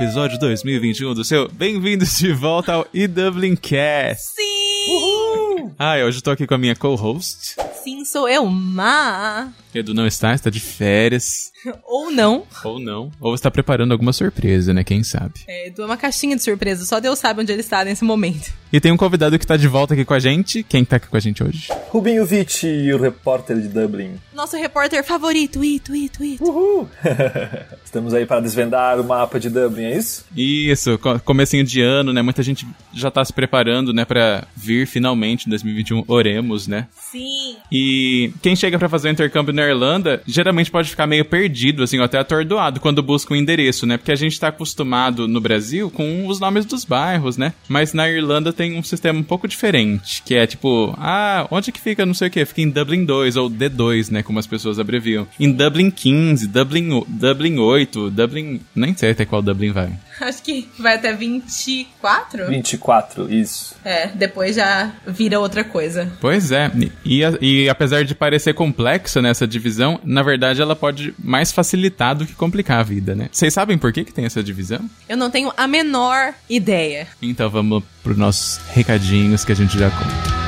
episódio 2021 do seu Bem-vindos de volta ao eDublin Cast. Sim! Uhul! Ah, hoje eu tô aqui com a minha co-host. Sim, sou eu, Ma. Edu não está, está de férias. Ou não. Ou não. Ou está preparando alguma surpresa, né? Quem sabe? É, Edu é uma caixinha de surpresa, só Deus sabe onde ele está nesse momento. E tem um convidado que está de volta aqui com a gente. Quem está aqui com a gente hoje? Rubinho Vitti, o repórter de Dublin. Nosso repórter favorito, Ito, Ito, Ito. Uhul! Estamos aí para desvendar o mapa de Dublin, é isso? Isso, comecinho de ano, né? Muita gente já está se preparando, né, para vir finalmente em 2021. Oremos, né? Sim. E quem chega para fazer o intercâmbio na Irlanda, geralmente pode ficar meio perdido, assim, ou até atordoado quando busca um endereço, né? Porque a gente tá acostumado no Brasil com os nomes dos bairros, né? Mas na Irlanda tem um sistema um pouco diferente, que é tipo, ah, onde que fica não sei o que? Fica em Dublin 2 ou D2, né? Como as pessoas abreviam. Em Dublin 15, Dublin, Dublin 8, Dublin. Nem sei até qual Dublin vai. Acho que vai até 24? 24, isso. É, depois já vira outra coisa. Pois é, e, e apesar de parecer complexa nessa divisão, na verdade ela pode mais facilitar do que complicar a vida, né? Vocês sabem por que, que tem essa divisão? Eu não tenho a menor ideia. Então vamos para os nossos recadinhos que a gente já conta.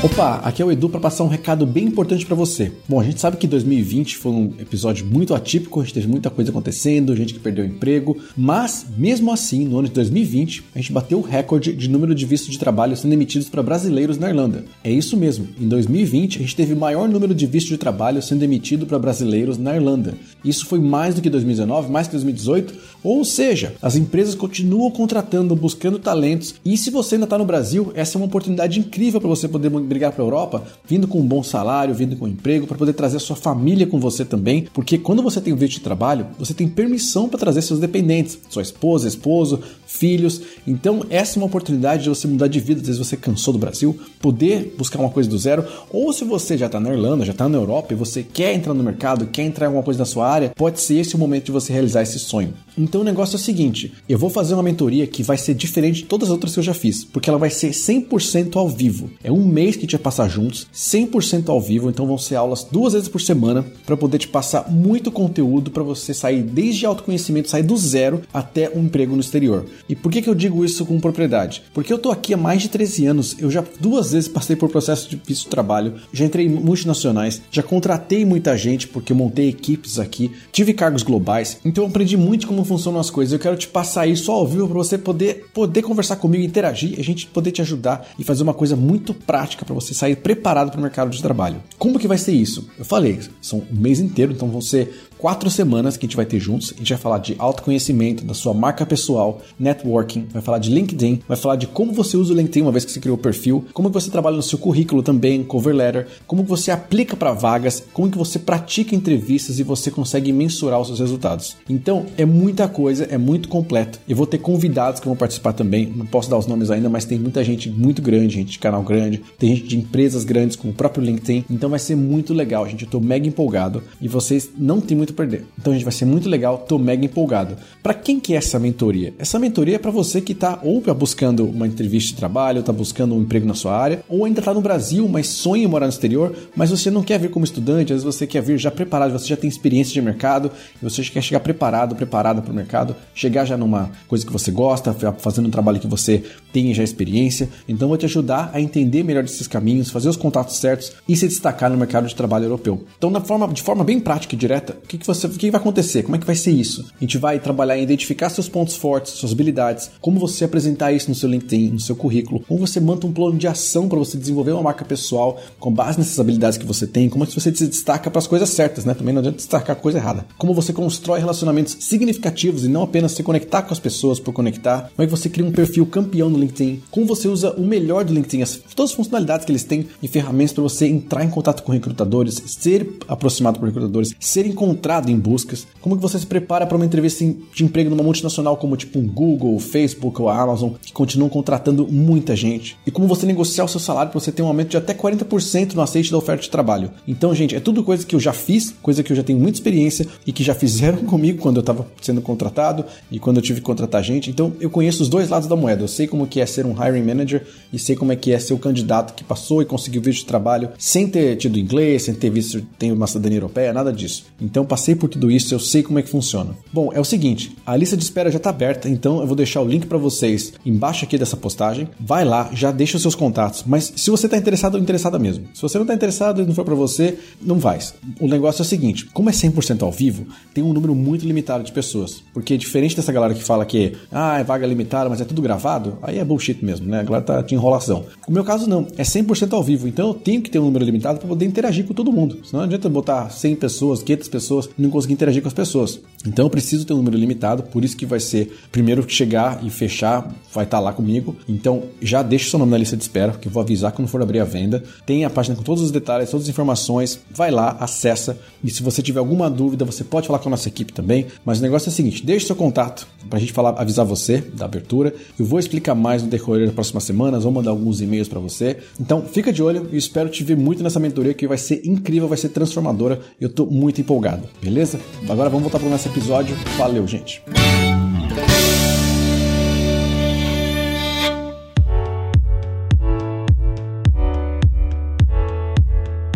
Opa, aqui é o Edu para passar um recado bem importante para você. Bom, a gente sabe que 2020 foi um episódio muito atípico, a gente teve muita coisa acontecendo, gente que perdeu emprego, mas mesmo assim, no ano de 2020, a gente bateu o recorde de número de vistos de trabalho sendo emitidos para brasileiros na Irlanda. É isso mesmo, em 2020 a gente teve o maior número de vistos de trabalho sendo emitido para brasileiros na Irlanda. Isso foi mais do que 2019, mais que 2018, ou seja, as empresas continuam contratando, buscando talentos, e se você ainda está no Brasil, essa é uma oportunidade incrível para você poder brigar para a Europa, vindo com um bom salário, vindo com um emprego, para poder trazer a sua família com você também, porque quando você tem o visto de trabalho, você tem permissão para trazer seus dependentes, sua esposa, esposo, filhos. Então, essa é uma oportunidade de você mudar de vida, às vezes você cansou do Brasil, poder buscar uma coisa do zero, ou se você já está na Irlanda, já está na Europa e você quer entrar no mercado, quer entrar em alguma coisa na sua área, pode ser esse o momento de você realizar esse sonho. Então o negócio é o seguinte: eu vou fazer uma mentoria que vai ser diferente de todas as outras que eu já fiz, porque ela vai ser 100% ao vivo. É um mês que a gente vai passar juntos, 100% ao vivo, então vão ser aulas duas vezes por semana para poder te passar muito conteúdo para você sair desde autoconhecimento, sair do zero até um emprego no exterior. E por que, que eu digo isso com propriedade? Porque eu tô aqui há mais de 13 anos, eu já duas vezes passei por processo de visto de trabalho, já entrei em multinacionais, já contratei muita gente porque eu montei equipes aqui, tive cargos globais, então eu aprendi muito como funcionam as coisas. Eu quero te passar isso ao vivo para você poder poder conversar comigo, interagir, a gente poder te ajudar e fazer uma coisa muito prática para você sair preparado para o mercado de trabalho. Como que vai ser isso? Eu falei, são um mês inteiro, então vão ser quatro semanas que a gente vai ter juntos. A gente vai falar de autoconhecimento, da sua marca pessoal, networking, vai falar de LinkedIn, vai falar de como você usa o LinkedIn uma vez que você criou o perfil, como você trabalha no seu currículo também, cover letter, como você aplica para vagas, como que você pratica entrevistas e você consegue mensurar os seus resultados. Então, é muita coisa, é muito completo. Eu vou ter convidados que vão participar também, não posso dar os nomes ainda, mas tem muita gente muito grande, gente de canal grande, tem gente de empresas grandes como o próprio LinkedIn, então vai ser muito legal, gente. Eu tô mega empolgado e vocês não têm muito muito perder. Então gente vai ser muito legal, tô mega empolgado. Para quem que é essa mentoria? Essa mentoria é para você que tá ou buscando uma entrevista de trabalho, tá buscando um emprego na sua área, ou ainda tá no Brasil, mas sonha em morar no exterior, mas você não quer vir como estudante, às vezes você quer vir já preparado, você já tem experiência de mercado, e você quer chegar preparado, preparado para o mercado, chegar já numa coisa que você gosta, fazendo um trabalho que você tem já experiência. Então vou te ajudar a entender melhor esses caminhos, fazer os contatos certos e se destacar no mercado de trabalho europeu. Então, na forma, de forma bem prática e direta, o que que, você, o que vai acontecer? Como é que vai ser isso? A gente vai trabalhar em identificar seus pontos fortes, suas habilidades, como você apresentar isso no seu LinkedIn, no seu currículo, como você monta um plano de ação para você desenvolver uma marca pessoal com base nessas habilidades que você tem, como é que você se destaca para as coisas certas, né? Também não adianta destacar coisa errada. Como você constrói relacionamentos significativos e não apenas se conectar com as pessoas por conectar, como é que você cria um perfil campeão no LinkedIn, como você usa o melhor do LinkedIn, as, todas as funcionalidades que eles têm e ferramentas para você entrar em contato com recrutadores, ser aproximado por recrutadores, ser encontrado infiltrado em buscas, como que você se prepara para uma entrevista de emprego numa multinacional como tipo um Google, Facebook ou a Amazon, que continuam contratando muita gente, e como você negociar o seu salário para você ter um aumento de até 40% no aceite da oferta de trabalho. Então, gente, é tudo coisa que eu já fiz, coisa que eu já tenho muita experiência e que já fizeram comigo quando eu estava sendo contratado e quando eu tive que contratar gente. Então, eu conheço os dois lados da moeda. Eu sei como que é ser um hiring manager e sei como é que é ser o candidato que passou e conseguiu visto de trabalho sem ter tido inglês, sem ter visto tem uma cidadania europeia, nada disso. Então, passei por tudo isso, eu sei como é que funciona. Bom, é o seguinte, a lista de espera já está aberta, então eu vou deixar o link para vocês embaixo aqui dessa postagem. Vai lá, já deixa os seus contatos. Mas se você está interessado ou interessada mesmo, se você não está interessado e não for para você, não vai. O negócio é o seguinte: como é 100% ao vivo, tem um número muito limitado de pessoas. Porque diferente dessa galera que fala que ah, é vaga limitada, mas é tudo gravado, aí é bullshit mesmo, né? A galera tá de enrolação. No meu caso, não. É 100% ao vivo. Então eu tenho que ter um número limitado para poder interagir com todo mundo. Senão não adianta botar 100 pessoas, 500 pessoas não conseguir interagir com as pessoas. Então eu preciso ter um número limitado, por isso que vai ser primeiro que chegar e fechar, vai estar tá lá comigo. Então já deixa o seu nome na lista de espera, que eu vou avisar quando for abrir a venda. Tem a página com todos os detalhes, todas as informações. Vai lá, acessa. E se você tiver alguma dúvida, você pode falar com a nossa equipe também. Mas o negócio é o seguinte: deixe seu contato para a gente falar, avisar você da abertura. Eu vou explicar mais no decorrer das próximas semanas, vou mandar alguns e-mails para você. Então fica de olho e espero te ver muito nessa mentoria que vai ser incrível, vai ser transformadora. Eu tô muito empolgado, beleza? Agora vamos voltar para o nosso episódio. Valeu, gente!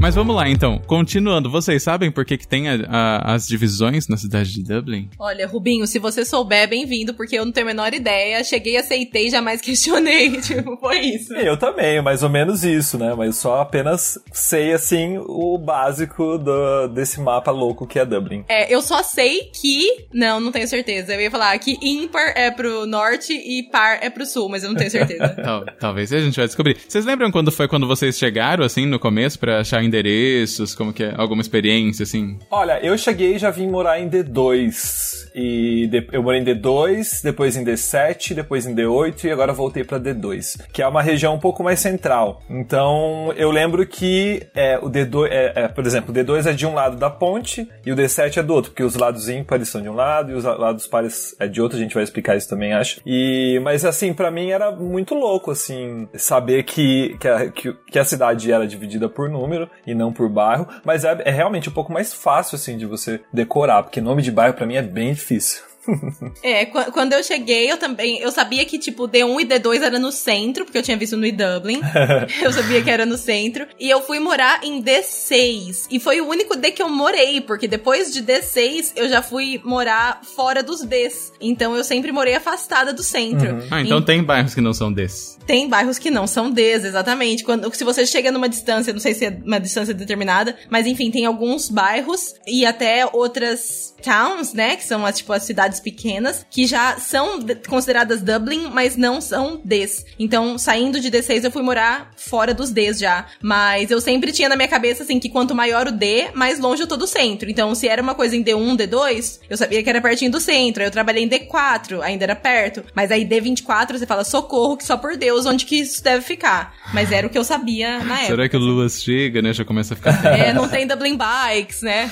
Mas vamos lá, então. Continuando, vocês sabem por que, que tem a, a, as divisões na cidade de Dublin? Olha, Rubinho, se você souber, bem-vindo, porque eu não tenho a menor ideia. Cheguei, aceitei, jamais questionei. tipo, foi isso. Eu também, mais ou menos isso, né? Mas só apenas sei, assim, o básico do, desse mapa louco que é Dublin. É, eu só sei que. Não, não tenho certeza. Eu ia falar que ímpar é pro norte e par é pro sul, mas eu não tenho certeza. Tal, talvez a gente vai descobrir. Vocês lembram quando foi quando vocês chegaram, assim, no começo, pra achar endereços? Como que é? Alguma experiência, assim? Olha, eu cheguei e já vim morar em D2. E de, eu morei em D2, depois em D7, depois em D8 e agora voltei pra D2. Que é uma região um pouco mais central. Então, eu lembro que é, o D2, é, é, por exemplo, o D2 é de um lado da ponte e o D7 é do outro, porque os lados ímpares são de um lado e os lados pares é de outro, a gente vai explicar isso também, acho. E, mas assim, para mim era muito louco, assim, saber que, que, a, que, que a cidade era dividida por número e não por bairro, mas é, é realmente um pouco mais fácil, assim, de você decorar, porque nome de bairro para mim é bem difícil. é, quando eu cheguei, eu também. Eu sabia que, tipo, D1 e D2 era no centro, porque eu tinha visto no Dublin. eu sabia que era no centro. E eu fui morar em D6. E foi o único D que eu morei, porque depois de D6 eu já fui morar fora dos Ds. Então eu sempre morei afastada do centro. Uhum. Ah, então e... tem bairros que não são Ds. Tem bairros que não são Ds, exatamente. Quando, se você chega numa distância, não sei se é uma distância determinada, mas enfim, tem alguns bairros e até outras towns, né? Que são as, tipo, as cidades pequenas, que já são consideradas Dublin, mas não são Ds. Então, saindo de D6, eu fui morar fora dos Ds já. Mas eu sempre tinha na minha cabeça, assim, que quanto maior o D, mais longe eu tô do centro. Então, se era uma coisa em D1, D2, eu sabia que era pertinho do centro. Aí eu trabalhei em D4, ainda era perto. Mas aí D24, você fala, socorro, que só por Deus, onde que isso deve ficar. Mas era o que eu sabia na época. Será que o Luas chega, né? Já começa a ficar. é, não tem Dublin Bikes, né?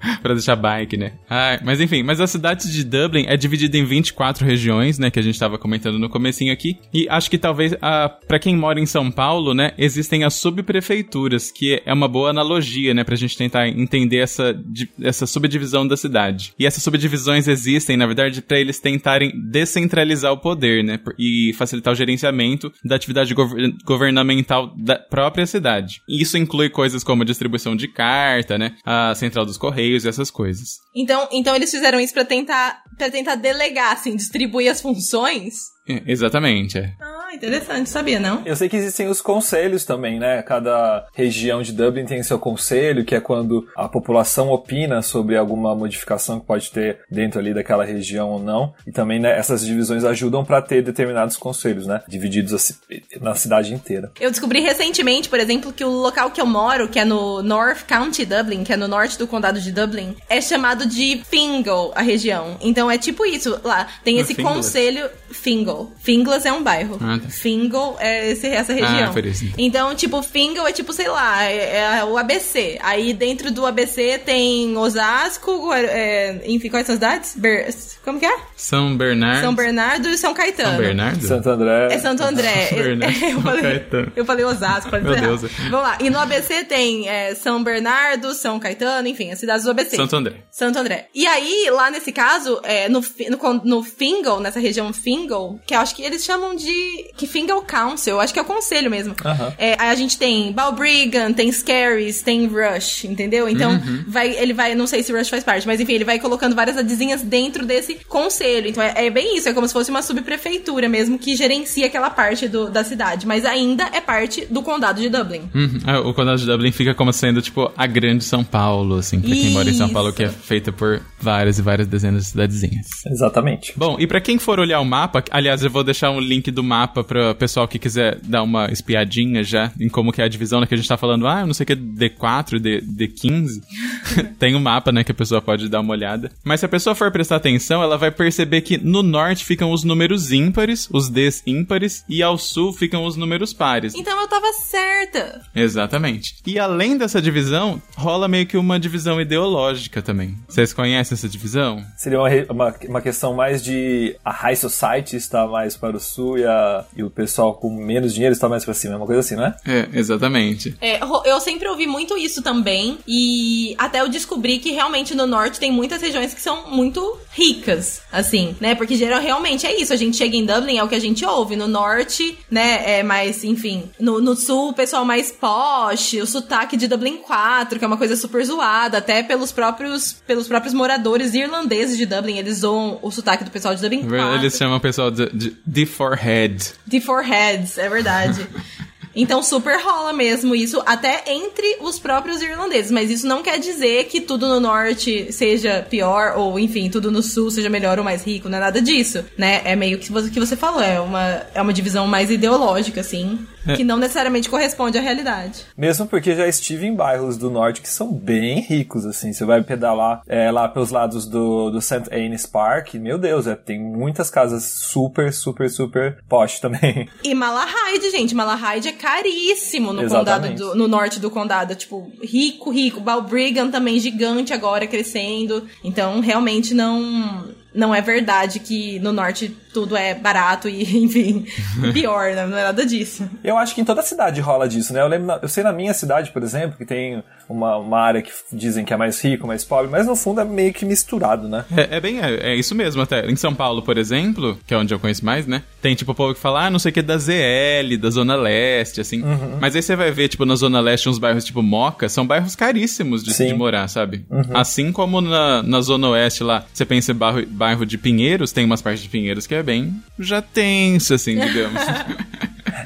pra deixar bike, né? Ah, mas enfim, mas a cidade de Dublin é dividida em 24 regiões, né? Que a gente tava comentando no comecinho aqui. E acho que talvez, ah, para quem mora em São Paulo, né? Existem as subprefeituras, que é uma boa analogia, né? Pra gente tentar entender essa, essa subdivisão da cidade. E essas subdivisões existem, na verdade, para eles tentarem descentralizar o poder, né? E facilitar o gerenciamento da atividade gov governamental da própria cidade. Isso inclui coisas como a distribuição de carta, né? A central dos correios e essas coisas. Então, então eles fizeram isso para tentar para tentar delegar, assim, distribuir as funções é, exatamente, é. Ah, interessante, sabia, não? Eu sei que existem os conselhos também, né? Cada região de Dublin tem seu conselho, que é quando a população opina sobre alguma modificação que pode ter dentro ali daquela região ou não. E também, né, essas divisões ajudam para ter determinados conselhos, né? Divididos na cidade inteira. Eu descobri recentemente, por exemplo, que o local que eu moro, que é no North County Dublin, que é no norte do condado de Dublin, é chamado de Fingal, a região. Então é tipo isso lá. Tem esse conselho Fingal. Finglas é um bairro. Ah, né? Fingal é esse, essa região. Ah, por isso. Então, tipo, Fingal é tipo, sei lá, é, é o ABC. Aí dentro do ABC tem Osasco, é, enfim, quais são as cidades? Ber- como que é? São Bernardo. São Bernardo e São Caetano. São Bernardo? Santo André. É Santo André. São Bernardo, eu, falei, Caetano. eu falei Osasco, pode Meu Deus. Vamos lá. E no ABC tem é, São Bernardo, São Caetano, enfim, as cidades do ABC. Santo André. Santo André. E aí, lá nesse caso, é, no, no, no Fingal, nessa região Fingal, que eu acho que eles chamam de. Que Fingal Council, eu acho que é o conselho mesmo. Aham. É, aí a gente tem Balbriggan, tem Scaries, tem Rush, entendeu? Então, Uhum. vai, ele vai, não sei se Rush faz parte, mas enfim, ele vai colocando várias adizinhas dentro desse conselho. Então é, é bem isso, é como se fosse uma subprefeitura mesmo que gerencia aquela parte do- da cidade, mas ainda é parte do condado de Dublin. Uhum. Ah, o condado de Dublin fica como sendo, tipo, a grande São Paulo, assim, pra quem mora em São Isso. Paulo, que é feita por várias e várias dezenas de cidadezinhas. Exatamente. Bom, e pra quem for olhar o mapa, aliás, eu vou deixar um link do mapa pra pessoal que quiser dar uma espiadinha já em como que é a divisão, né, que a gente tá falando, ah, eu não sei o que é D4, D, D15. Tem um mapa, né, que a pessoa pode dar uma olhada. Mas se a pessoa for prestar atenção, ela vai perceber que no norte ficam os números ímpares, os Ds ímpares, e ao sul ficam os números pares. Então eu tava certa. Exatamente. E além dessa divisão, rola meio que uma divisão ideológica também. Vocês conhecem essa divisão? Seria uma, uma, uma questão mais de a high society está mais para o sul e, a, e o pessoal com menos dinheiro está mais para cima. É uma coisa assim, né? É, exatamente. É, eu sempre ouvi muito isso também. E até eu descobri que realmente no norte tem muitas regiões que são muito ricas, assim, né? Porque geral, realmente é isso. A gente chega em Dublin, é o que a gente ouve. No norte, né, é mais, enfim. No, no sul, o pessoal mais posh, o sotaque de Dublin 4, que é uma coisa super zoada, até pelos próprios, pelos próprios moradores irlandeses de Dublin. Eles zoam o sotaque do pessoal de Dublin 4. Eles chamam o pessoal de, de forehead. De foreheads, é verdade. Então super rola mesmo isso, até entre os próprios irlandeses. Mas isso não quer dizer que tudo no norte seja pior, ou enfim, tudo no sul seja melhor ou mais rico, não é nada disso, né? É meio que você, que você falou, é uma, é uma divisão mais ideológica, assim, que não necessariamente corresponde à realidade. Mesmo porque já estive em bairros do norte que são bem ricos, assim. Você vai pedalar é, lá pelos lados do, do St. Anne's Park, meu Deus, é, tem muitas casas super, super, super posh também. E Malahide, gente, Malahide é caríssimo no Exatamente. condado do- no norte do condado, tipo, rico, rico. Balbriggan também gigante agora crescendo. Então, realmente não não é verdade que no norte tudo é barato e, enfim, pior, né? não é nada disso. Eu acho que em toda cidade rola disso, né? Eu lembro, na- eu sei na minha cidade, por exemplo, que tem uma, uma área que dizem que é mais rico, mais pobre, mas no fundo é meio que misturado, né? É, é bem, é, é isso mesmo até. Em São Paulo, por exemplo, que é onde eu conheço mais, né? Tem tipo o povo que fala, ah, não sei o que da ZL, da Zona Leste, assim. Mas aí você vai ver, tipo, na Zona Leste, uns bairros tipo Moca, são bairros caríssimos de, de morar, sabe? Assim como na, na Zona Oeste lá, você pensa em bairro, bairro de Pinheiros, tem umas partes de Pinheiros que é bem já tenso, assim, digamos.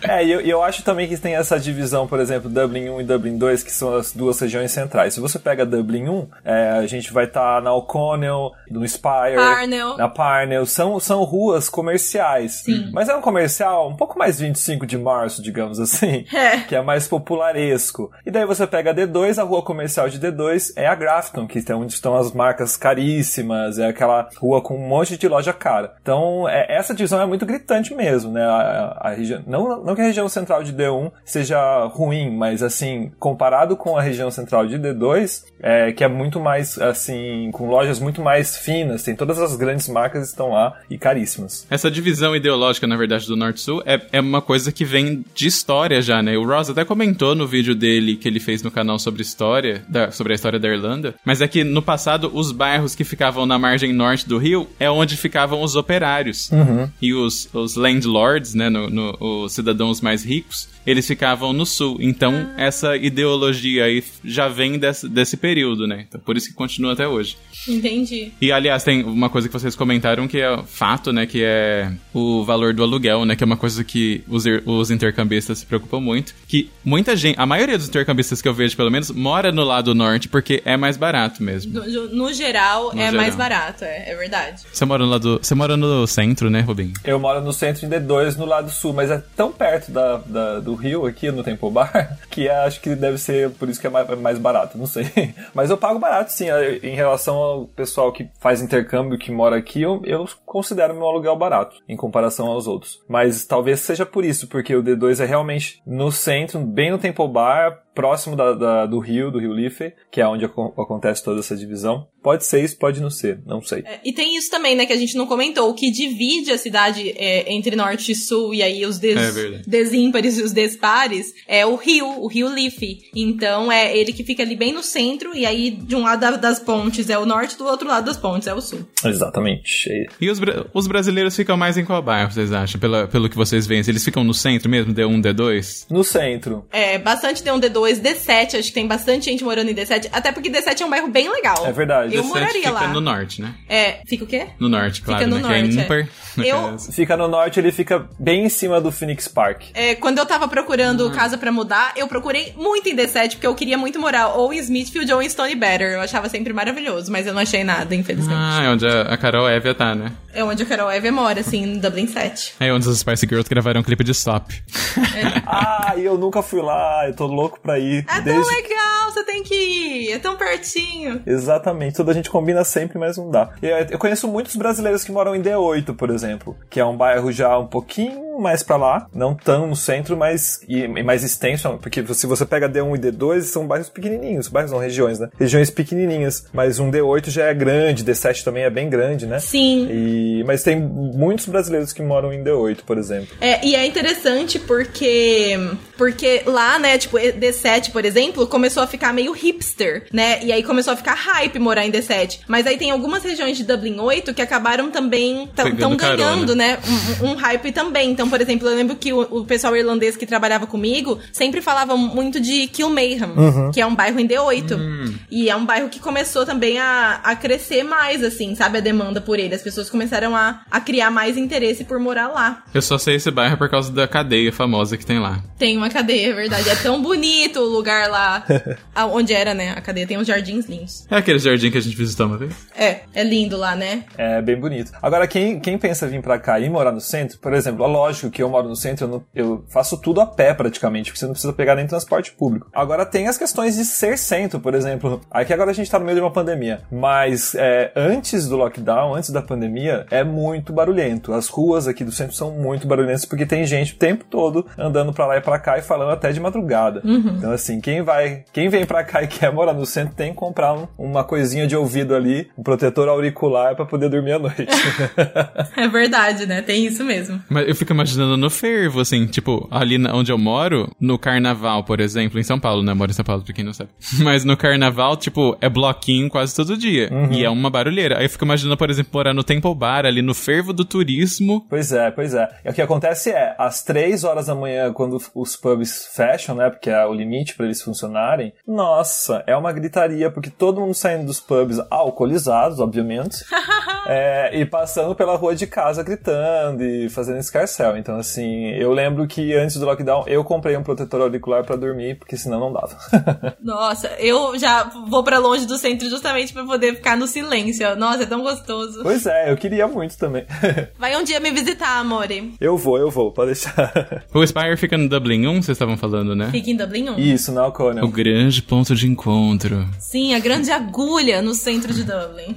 É, e eu, eu acho também que tem essa divisão, por exemplo, Dublin 1 e Dublin 2, que são as duas regiões centrais. Se você pega Dublin 1, é, a gente vai estar na O'Connell, no Spire, Parnell. na Parnell. São, são ruas comerciais. Sim. Mas é um comercial um pouco mais 25 de março, digamos assim. É. Que é mais popularesco. E daí você pega a D2, a rua comercial de D2 é a Grafton, que é onde estão as marcas caríssimas, é aquela rua com um monte de loja cara. Então, é, essa divisão é muito gritante mesmo, né? A, a região, não, não que a região central de D1 seja ruim, mas assim, comparado com a região central de D2, é, que é muito mais, assim, com lojas muito mais finas, tem todas as grandes marcas estão lá e caríssimas. Essa divisão ideológica, na verdade, do Norte-Sul é, é uma coisa que vem de história já, né? O Ross até comentou no vídeo dele que ele fez no canal sobre história, da- sobre a história da Irlanda, mas é que no passado os bairros que ficavam na margem norte do rio é onde ficavam os operários. E os, os landlords, né, no, no- os cidadãos mais ricos, eles ficavam no sul. Então, essa ideologia aí já vem desse, desse período, né? Então, por isso que continua até hoje. Entendi. E aliás, tem uma coisa que vocês comentaram que é fato, né? Que é o valor do aluguel, né? Que é uma coisa que os, os intercambistas se preocupam muito. Que muita gente, a maioria dos intercambistas que eu vejo, pelo menos, mora no lado norte porque é mais barato mesmo. No, no geral, No é geral. mais barato, é, é verdade. Você mora no lado. Você mora no centro, né, Rubinho? Eu moro no centro em D2, no lado sul, mas é tão perto da, da- do Rio, aqui no Temple Bar, que é- acho que deve ser por isso que é mais, é mais barato, não sei. Mas eu pago barato, sim. eh, Em relação ao pessoal que faz intercâmbio, que mora aqui, eu, eu considero meu aluguel barato, em comparação aos outros. Mas talvez seja por isso, porque o D2 é realmente no centro, bem no Temple Bar, próximo da, da- do Rio, do Rio Liffey, que é onde acon- acontece toda essa divisão. Pode ser isso, pode não ser, não sei. É, E tem isso também, né, que a gente não comentou, o que divide a cidade é, entre norte e sul, e aí os des, É desímpares e os despares, é o rio, o rio Liffey. Então é ele que fica ali bem no centro, e aí de um lado da- das pontes é o norte, do outro lado das pontes é o sul. Exatamente. E os, bra- os brasileiros ficam mais em qual bairro, vocês acham? Pela, pelo que vocês veem, eles ficam no centro mesmo, D1, D2? No centro. É, bastante D1, D2, D7, acho que tem bastante gente morando em D7, até porque D7 é um bairro bem legal. É verdade. Eu D7 moraria fica lá. no norte, né? É, fica o quê? No norte, claro, no né? norte, que é é. ímpar. no Eu-. Fica no norte, ele fica bem em cima do Phoenix Park. É, quando eu tava procurando Hum. casa pra mudar, eu procurei muito em D7, porque eu queria muito morar ou em Smithfield ou em Stony Better. Eu achava sempre maravilhoso, mas eu não achei nada, infelizmente. Ah, é onde a, Carol Evia tá, né? É onde a Carol Eve mora, assim, em Dublin 7. É onde os Spice Girls gravaram um clipe de Stop. Ah, e eu nunca fui lá, eu tô louco pra ir. É tão legal, você tem que ir, é tão pertinho. Exatamente, toda a gente combina sempre, mas não dá. E, eh, Eu conheço muitos brasileiros que moram em D8, por exemplo, que é um bairro já um pouquinho mais pra lá, não tão no centro, mas e, e mais extenso, porque se você pega D1 e D2, são bairros pequenininhos, bairros são regiões, né? Regiões pequenininhas, mas um D8 já é grande, D7 também é bem grande, né? Sim. E, mas tem muitos brasileiros que moram em D8, por exemplo. É, e é interessante porque porque lá, né, tipo, D7, por exemplo, começou a ficar meio hipster, né? E aí começou a ficar hype morar em D7. Mas aí tem algumas regiões de Dublin 8 que acabaram também tão, tão carona. ganhando, né, um, um hype também. Então, por exemplo, eu lembro que o, o pessoal irlandês que trabalhava comigo sempre falava muito de Kilmainham, que é um bairro em D8. E é um bairro que começou também a, a crescer mais, assim, sabe, a demanda por ele. As pessoas começaram a, a criar mais interesse por morar lá. Eu só sei esse bairro por causa da cadeia famosa que tem lá. Tem uma cadeia, é verdade. É tão bonito o lugar lá. Onde era, né? A cadeia tem uns jardins lindos. É aquele jardim que a gente visitou uma vez? É, é lindo lá, né? É bem bonito. Agora, quem, quem pensa vir pra cá e morar no centro, por exemplo, é lógico que eu moro no centro, eu, não- eu faço tudo a pé praticamente, porque você não precisa pegar nem transporte público. Agora tem as questões de ser centro, por exemplo. Aqui agora a gente tá no meio de uma pandemia, mas é, antes do lockdown, antes da pandemia, é muito barulhento. As ruas aqui do centro são muito barulhentas porque tem gente o tempo todo andando pra lá e pra cá e falando até de madrugada. Então, assim, quem vai, quem vem pra cá e quer morar no centro tem que comprar um- uma coisinha de ouvido ali, um protetor auricular pra poder dormir à noite. É verdade, né? Tem isso mesmo. Mas eu fico imaginando no fervo, assim, tipo, ali na- onde eu moro, no carnaval, por exemplo, em São Paulo, né? Eu moro em São Paulo, pra quem não sabe. Mas no carnaval, tipo, é bloquinho quase todo dia. E é uma barulheira. Aí eu fico imaginando, por exemplo, morar no Temple Bar, ali no fervo do turismo. Pois é, pois é. E o que acontece é, às três horas da manhã, quando os pubs fecham, né? Porque é o limite pra eles funcionarem, nossa, é uma gritaria, porque todo mundo saindo dos pubs alcoolizados, obviamente, é, e passando pela rua de casa gritando e fazendo escarcel. Então, assim, eu lembro que antes do lockdown eu comprei um protetor auricular pra dormir, porque senão não dava. Nossa, eu já vou pra longe do centro justamente pra poder ficar no silêncio. Nossa, é tão gostoso. pois é, eu queria muito também. Vai um dia me visitar, amore. eu vou, eu vou, pode deixar. O Spire fica no Dublin 1, vocês estavam falando, né? Fica em Dublin 1. Isso, na O Alcônia. grande ponto de encontro. Sim, a grande agulha no centro de Dublin.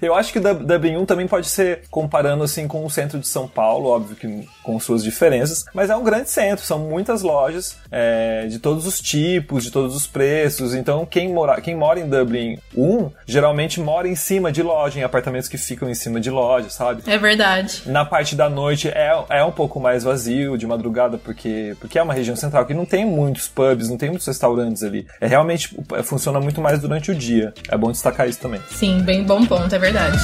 Eu acho que o Dub- Dublin 1 também pode ser comparando assim com o centro de São Paulo, óbvio que com suas diferenças, mas é um grande centro, são muitas lojas é, de todos os tipos, de todos os preços. Então quem mora, quem mora em Dublin 1 geralmente mora em cima de loja, em apartamentos que ficam em cima de loja, sabe? É verdade. Na parte da noite é, é um pouco mais vazio de madrugada, porque, porque é uma região central que não tem muitos pubs, não tem muitos restaurantes ali. É realmente é, funciona muito mais durante o dia. É bom destacar isso também. Sim, bem bom ponto, é verdade.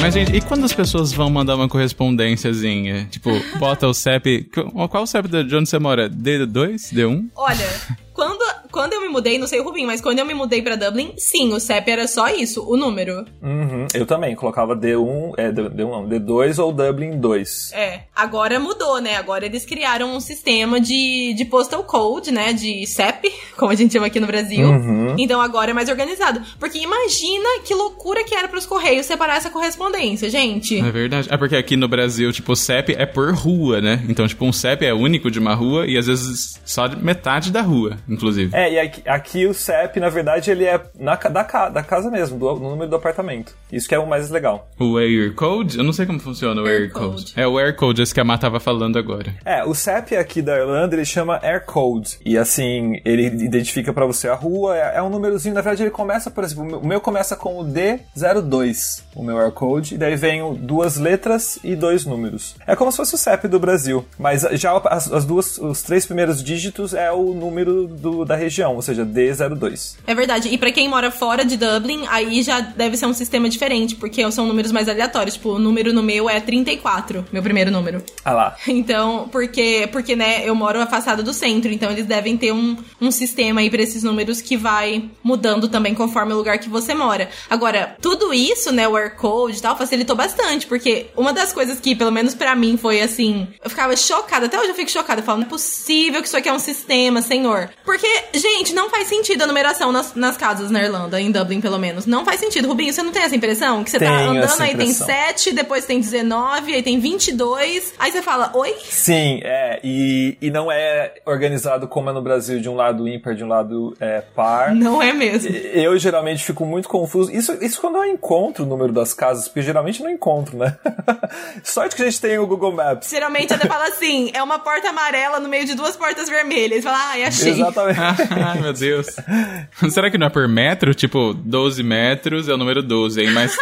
Mas, gente, e quando as pessoas vão mandar uma correspondênciazinha? Tipo, bota o CEP. Qual o CEP de onde você mora? D2? D1? Olha, quando, quando eu me mudei, não sei o Rubinho, mas quando eu me mudei pra Dublin, sim, o CEP era só isso, o número. Uhum, eu também, colocava D1, é, D1 não, D2 ou Dublin 2. É, agora mudou, né? Agora eles criaram um sistema de, de postal code, né? De CEP, como a gente chama aqui no Brasil. Uhum. Então agora é mais organizado. Porque imagina que loucura que era pros Correios separar essa correspondência, gente. É verdade. É porque aqui no Brasil, tipo, o CEP é por rua, né? Então, tipo, um CEP é único de uma rua e às vezes só de metade da rua, inclusive. É, e aqui, aqui o CEP, na verdade, ele é na, da, da casa mesmo, do, no número do apartamento. Isso que é o mais legal. O Air Code? Eu não sei como funciona o Air, Air Code. Code. É o Air Code, esse que a Má tava falando agora. É, o CEP aqui da Irlanda, ele chama Air Code. E assim, ele identifica pra você a rua, é, é um númerozinho, na verdade ele começa, por exemplo, o meu- começa com o D02, o meu Air Code, e daí vem duas letras e dois números. É como se fosse o CEP do Brasil, mas já as, as duas, os três primeiros dígitos é o número do- da região, ou seja, D02. É verdade. E pra quem mora fora de Dublin, aí já deve ser um sistema diferente, porque são números mais aleatórios. Tipo, o número no meu é 34, meu primeiro número. Ah lá. Então, porque, porque né, eu moro afastado do centro, então eles devem ter um, um sistema aí pra esses números que vai mudando também conforme o lugar que você mora. Agora, tudo isso, né, o Air Code e tal, facilitou bastante, porque uma das coisas que, pelo menos pra mim, foi assim, eu ficava chocada, até hoje eu fico chocada, eu falo, não é possível que isso aqui é um sistema, senhor. Porque, gente, não faz sentido a numeração nas, nas casas na Irlanda, em Dublin, pelo menos. Não faz sentido. Rubinho, você não tem essa impressão? Que você tá Tenho andando essa aí, tem impressão. 7, depois tem 19, aí tem 22, aí você fala, oi? Sim, é, e, e não é organizado como é no Brasil, de um lado ímpar, de um lado é, par. Não é mesmo. Eu geralmente fico muito confuso. Isso, isso quando eu encontro o número das casas, porque geralmente não encontro, né? Sorte que a gente tem o Google Maps. Geralmente até fala assim, é uma porta amarela no meio de duas portas vermelhas. Fala, ai, achei. Exatamente. Ai, meu Deus. Será que não é por metro? Tipo, 12 metros é o número 12, aí mais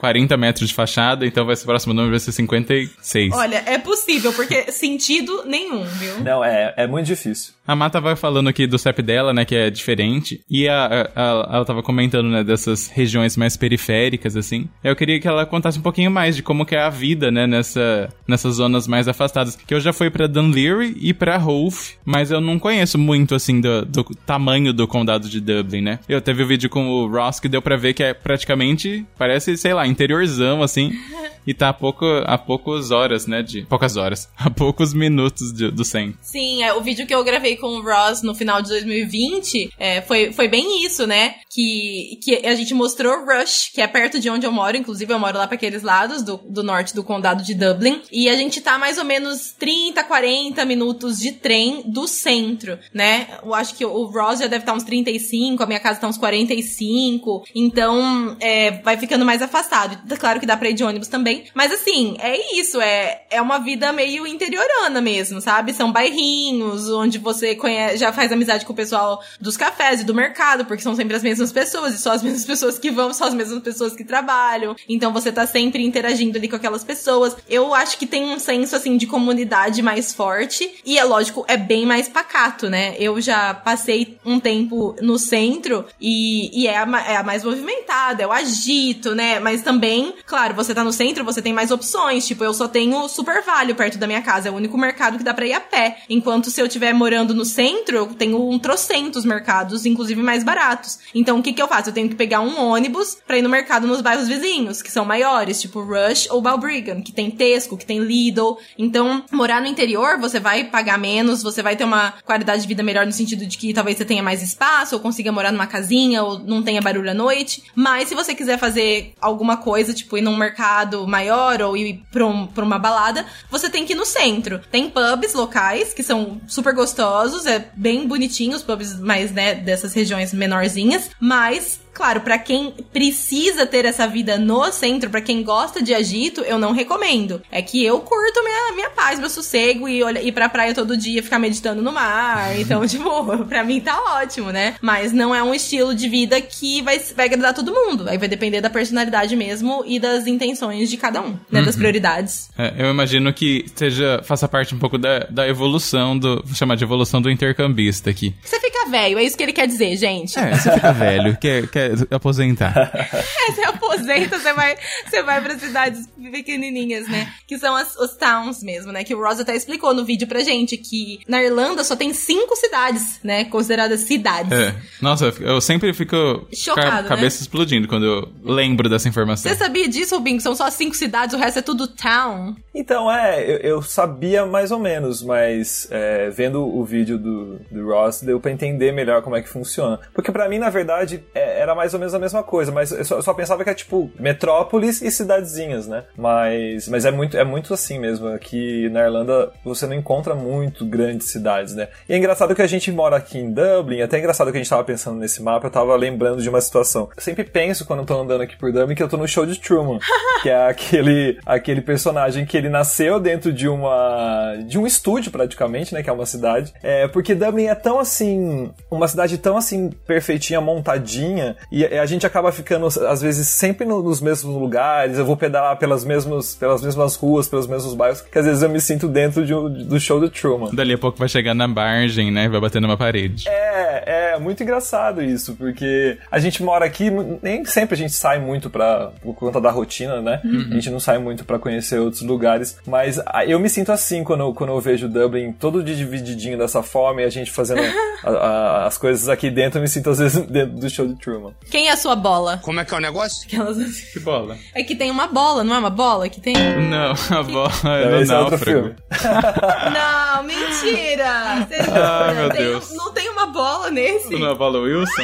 40 metros de fachada, então vai ser o próximo número vai ser 56. Olha, é possível, porque sentido nenhum, viu? Não, é, é muito difícil. A Mata vai falando aqui do CEP dela, né, que é diferente, e a, a- a- ela tava comentando, né, dessas regiões mais periféricas, assim. Eu queria que ela contasse um pouquinho mais de como que é a vida, né, nessa, nessas zonas mais afastadas. Que eu já fui pra Dunleary e pra Hove, mas eu não conheço muito, assim, do, do tamanho do condado de Dublin, né. Eu teve o vídeo com o Ross que deu pra ver que é praticamente, parece, sei lá, interiorzão, assim, e tá a, pouco, a poucas horas, né, de... Poucas horas. A poucos minutos de- do centro. Sim, é, o vídeo que eu gravei com o Ross no final de 2020 é, foi, foi bem isso, né? Que, que a gente mostrou Rush, que é perto de onde eu moro, inclusive eu moro lá para aqueles lados do, do norte do condado de Dublin. E a gente tá mais ou menos 30, 40 minutos de trem do centro, né? Eu acho que o Ross já deve estar uns 35, a minha casa tá uns 45. Então, é, vai ficando mais afastado. Claro que dá pra ir de ônibus também. Mas assim, é isso. É, é uma vida meio interiorana mesmo, sabe? São bairrinhos onde você conhece, já faz amizade com o pessoal dos cafés e do mercado, porque são sempre as mesmas pessoas. E só as mesmas pessoas que vão, só as mesmas pessoas que trabalham. Então você tá sempre interagindo ali com aquelas pessoas. Eu acho que tem um senso, assim, de comunidade mais forte. E é lógico, é bem mais pacato, né? Eu já passei um tempo no centro e, e é, a, é a mais movimentada, é o agito, né? Mas também, claro, você tá no centro, você tem mais opções. Tipo, eu só tenho Super Vale perto da minha casa, é o único mercado que dá pra ir a pé. Enquanto se eu estiver morando no centro, eu tenho um trocentos mercados, inclusive mais baratos. Então, o que que eu faço? Eu tenho que pegar um ônibus pra ir no mercado nos bairros vizinhos, que são maiores, tipo Rush ou Balbriggan, que tem Tesco, que tem Lidl. Então, morar no interior, você vai pagar menos, você vai ter uma qualidade de vida melhor no sentido de que talvez você tenha mais espaço, ou consiga morar numa casinha, ou não tenha barulho à noite. Mas se você quiser fazer alguma coisa, tipo ir num mercado maior ou ir pra, um- pra uma balada, você tem que ir no centro. Tem pubs locais que são super gostosos, é bem bonitinho, os pubs mais, né, dessas regiões menorzinhas, mas Claro, pra quem precisa ter essa vida no centro, pra quem gosta de agito, eu não recomendo. É que eu curto minha, minha paz, meu sossego e olha, ir pra praia todo dia, ficar meditando no mar. Então, tipo, pra mim tá ótimo, né? Mas não é um estilo de vida que vai, vai agradar todo mundo. Aí vai depender da personalidade mesmo e das intenções de cada um, né? Das prioridades. É, eu imagino que seja, faça parte um pouco da, da evolução do. Vou chamar de evolução do intercambista aqui. Você fica velho, é isso que ele quer dizer, gente. É, você fica velho, quer, quer quer aposentar. é, você aposenta, você vai, você vai pra cidades pequenininhas, né? Que são as, os towns mesmo, né? Que o Ross até explicou no vídeo pra gente que na Irlanda só tem cinco cidades, né? Consideradas cidades. É. Nossa, eu sempre fico Chocado, com a cabeça né? explodindo quando eu lembro dessa informação. Você sabia disso, Rubinho? Que são só cinco cidades, o resto é tudo town. Então, é, eu, eu sabia mais ou menos, mas é, vendo o vídeo do, do Ross, deu pra entender melhor como é que funciona. Porque pra mim, na verdade, é, era mais ou menos a mesma coisa, mas eu só, eu só pensava que é tipo metrópoles e cidadezinhas, né? Mas, mas é, muito, é muito assim mesmo. Aqui na Irlanda você não encontra muito grandes cidades, né? E é engraçado que a gente mora aqui em Dublin, até é engraçado que a gente tava pensando nesse mapa, eu tava lembrando de uma situação. Eu sempre penso quando eu tô andando aqui por Dublin que eu tô no show de Truman, que é aquele, aquele personagem que ele nasceu dentro de uma de um estúdio praticamente, né, que é uma cidade. É, porque Dublin é tão assim, uma cidade tão assim perfeitinha, montadinha, e a gente acaba ficando às vezes sempre no, nos mesmos lugares. Eu vou pedalar pelas mesmas pelas mesmas ruas, pelos mesmos bairros, que às vezes eu me sinto dentro de um, do show do Truman. Dali a pouco vai chegar na margem, né? Vai bater numa parede. É, é muito engraçado isso, porque a gente mora aqui, nem sempre a gente sai muito pra, por conta da rotina, né? Uhum. A gente não sai muito pra conhecer outros lugares, mas eu me sinto assim quando, eu- quando eu vejo Dublin todo divididinho dessa forma e a gente fazendo a- a- as coisas aqui dentro, eu me sinto às vezes dentro do show de Truman. Quem é a sua bola? Como é que é o negócio? Aquelas... Que bola. É que tem uma bola, não é uma bola? Que tem. Não, a bola é esse é outro náufrago. filme. Não, mentira! Vocês- Ai, meu tem- Deus. Não tem uma bola nesse? Não é a bola Wilson?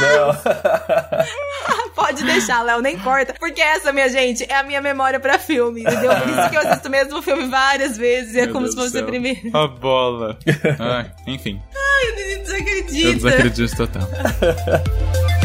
Não. Pode deixar, Léo, nem corta. Porque essa, minha gente, é a minha memória pra filme, entendeu? Por isso que eu assisto o mesmo filme várias vezes. E é Meu como Deus se fosse a primeira. A bola. Ai, enfim, Ai, eu desacredito. eu desacredito total.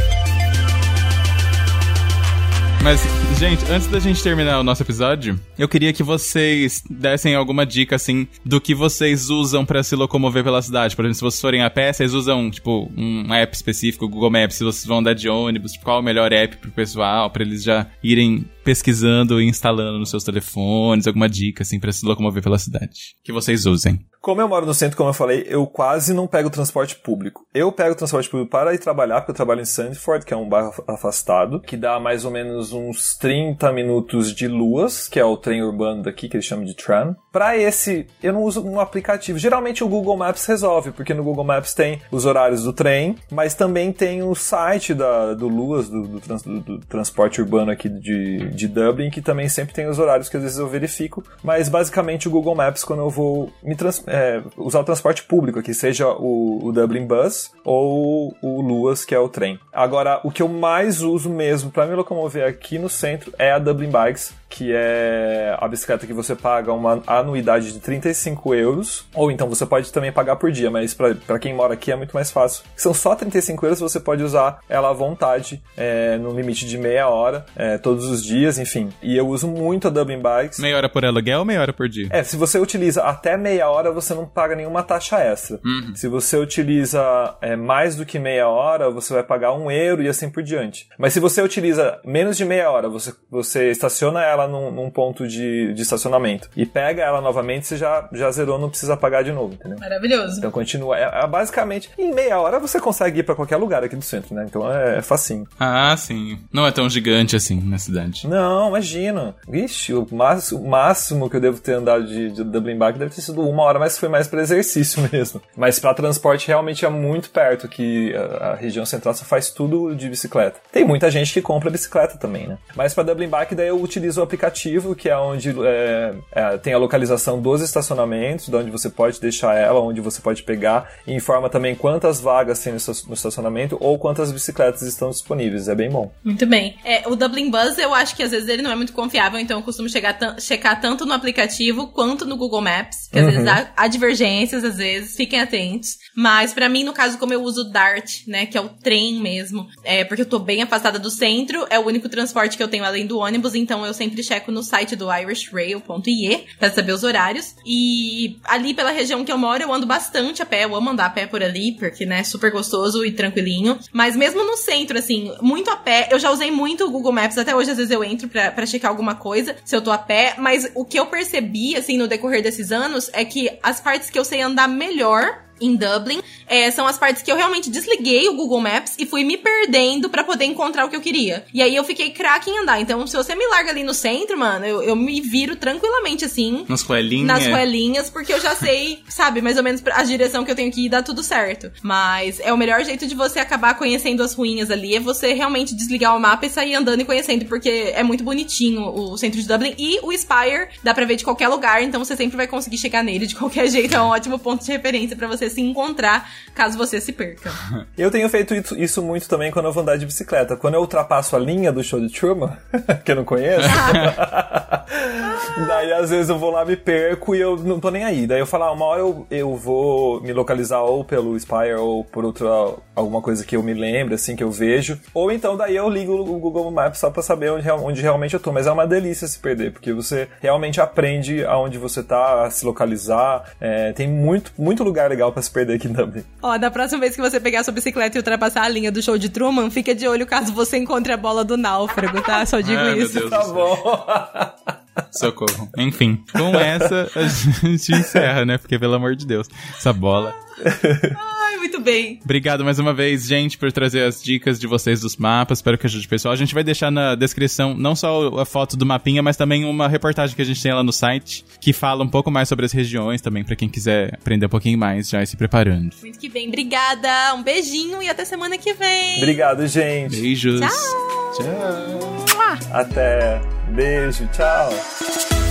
Mas, gente, antes da gente terminar o nosso episódio, eu queria que vocês dessem alguma dica, assim, do que vocês usam pra se locomover pela cidade. Por exemplo, se vocês forem a pé, vocês usam, tipo, um app específico, Google Maps, se vocês vão andar de ônibus, tipo, qual é o melhor app pro pessoal, pra eles já irem pesquisando e instalando nos seus telefones, alguma dica, assim, pra se locomover pela cidade. Que vocês usem. Como eu moro no centro, como eu falei, eu quase não pego transporte público. Eu pego transporte público para ir trabalhar, porque eu trabalho em Sandford, que é um bairro afastado, que dá mais ou menos uns 30 minutos de luas, que é o trem urbano daqui, que eles chamam de tram. Para esse, eu não uso um aplicativo. Geralmente o Google Maps resolve, porque no Google Maps tem os horários do trem, mas também tem o site da, do Luas, do, do trans- do- do transporte urbano aqui de, de Dublin, que também sempre tem os horários que às vezes eu verifico. Mas basicamente o Google Maps, quando eu vou trans- é, usar o transporte público aqui, seja o, o Dublin Bus ou o Luas, que é o trem. Agora, o que eu mais uso mesmo para me locomover aqui no centro é a Dublin Bikes, que é a bicicleta que você paga uma anuidade de 35 euros, ou então você pode também pagar por dia, mas para quem mora aqui é muito mais fácil. São só 35 euros, você pode usar ela à vontade, é, no limite de meia hora, é, todos os dias, enfim. E eu uso muito a Dublin Bikes. Meia hora por aluguel ou meia hora por dia? É, se você utiliza até meia hora, você não paga nenhuma taxa extra. Se você utiliza é, mais do que meia hora, você vai pagar um euro e assim por diante. Mas se você utiliza menos de meia hora, você, você estaciona ela num, num ponto de, de estacionamento e pega ela novamente, você já, já zerou, não precisa pagar de novo, entendeu? Maravilhoso. Então continua. É, é basicamente, em meia hora você consegue ir pra qualquer lugar aqui do centro, né? Então é, é facinho. Ah, sim. Não é tão gigante assim na cidade. Não, imagina. Vixe, o máximo, o máximo que eu devo ter andado de, de Dublin Bike deve ter sido uma hora, mas foi mais pra exercício mesmo. Mas pra transporte realmente é muito perto, que a, a região central só faz tudo de bicicleta. Tem muita gente que compra bicicleta também, né? Mas pra Dublin Bike daí eu utilizo o aplicativo, que é onde é, é, tem a localização dos estacionamentos, de onde você pode deixar ela, onde você pode pegar, e informa também quantas vagas tem no esta- no estacionamento ou quantas bicicletas estão disponíveis. É bem bom. Muito bem. É, o Dublin Bus, eu acho que às vezes ele não é muito confiável, então eu costumo chegar checar tanto no aplicativo quanto no Google Maps, que às vezes há, há divergências, às vezes, fiquem atentos. Mas pra mim, no caso, como eu uso o DART, né, que é o trem mesmo, é porque eu tô bem afastada do centro, é o único transporte que eu tenho além do ônibus, então eu sempre checo no site do irishrail.ie pra saber os horários. E ali pela região que eu moro, eu ando bastante a pé, eu amo andar a pé por ali, porque, né, super gostoso e tranquilinho. Mas mesmo no centro, assim, muito a pé, eu já usei muito o Google Maps, até hoje às vezes eu entro pra, pra checar alguma coisa, se eu tô a pé, mas o que eu percebi, assim, no decorrer desses anos, é que as partes que eu sei andar melhor em Dublin. É, são as partes que eu realmente desliguei o Google Maps e fui me perdendo para poder encontrar o que eu queria. E aí eu fiquei craque em andar. Então, se você me larga ali no centro, mano, eu, eu me viro tranquilamente assim. Nas ruelinhas. Nas ruelinhas, porque eu já sei, sabe, mais ou menos a direção que eu tenho que ir dá tudo certo. Mas é o melhor jeito de você acabar conhecendo as ruínas ali, é você realmente desligar o mapa e sair andando e conhecendo, porque é muito bonitinho o centro de Dublin. E o Spire dá pra ver de qualquer lugar, então você sempre vai conseguir chegar nele de qualquer jeito. É um ótimo ponto de referência para você se encontrar caso você se perca. Eu tenho feito isso muito também quando eu vou andar de bicicleta. Quando eu ultrapasso a linha do show de Truman, que eu não conheço, daí às vezes eu vou lá, me perco e eu não tô nem aí. Daí eu falo, ah, uma hora eu, eu vou me localizar ou pelo Spire ou por outra, alguma coisa que eu me lembre, assim, que eu vejo. Ou então daí eu ligo o Google Maps só pra saber onde, onde realmente eu tô. Mas é uma delícia se perder, porque você realmente aprende aonde você tá, a se localizar. É, tem muito, muito lugar legal para se perder aqui também. Ó, da próxima vez que você pegar sua bicicleta e ultrapassar a linha do show de Truman, fica de olho caso você encontre a bola do náufrago, tá? Só digo meu isso. Deus Tá bom. Socorro. Enfim, com essa a gente encerra, né? Porque, pelo amor de Deus, essa bola. Ai, muito bem. Obrigado mais uma vez, gente, por trazer as dicas de vocês dos mapas. Espero que ajude o pessoal. A gente vai deixar na descrição não só a foto do mapinha, mas também uma reportagem que a gente tem lá no site que fala um pouco mais sobre as regiões também, para quem quiser aprender um pouquinho mais já e se preparando. Muito que bem. Obrigada. Um beijinho e até semana que vem. Obrigado, gente. Beijos. Tchau. Tchau. Até. Beijo, tchau.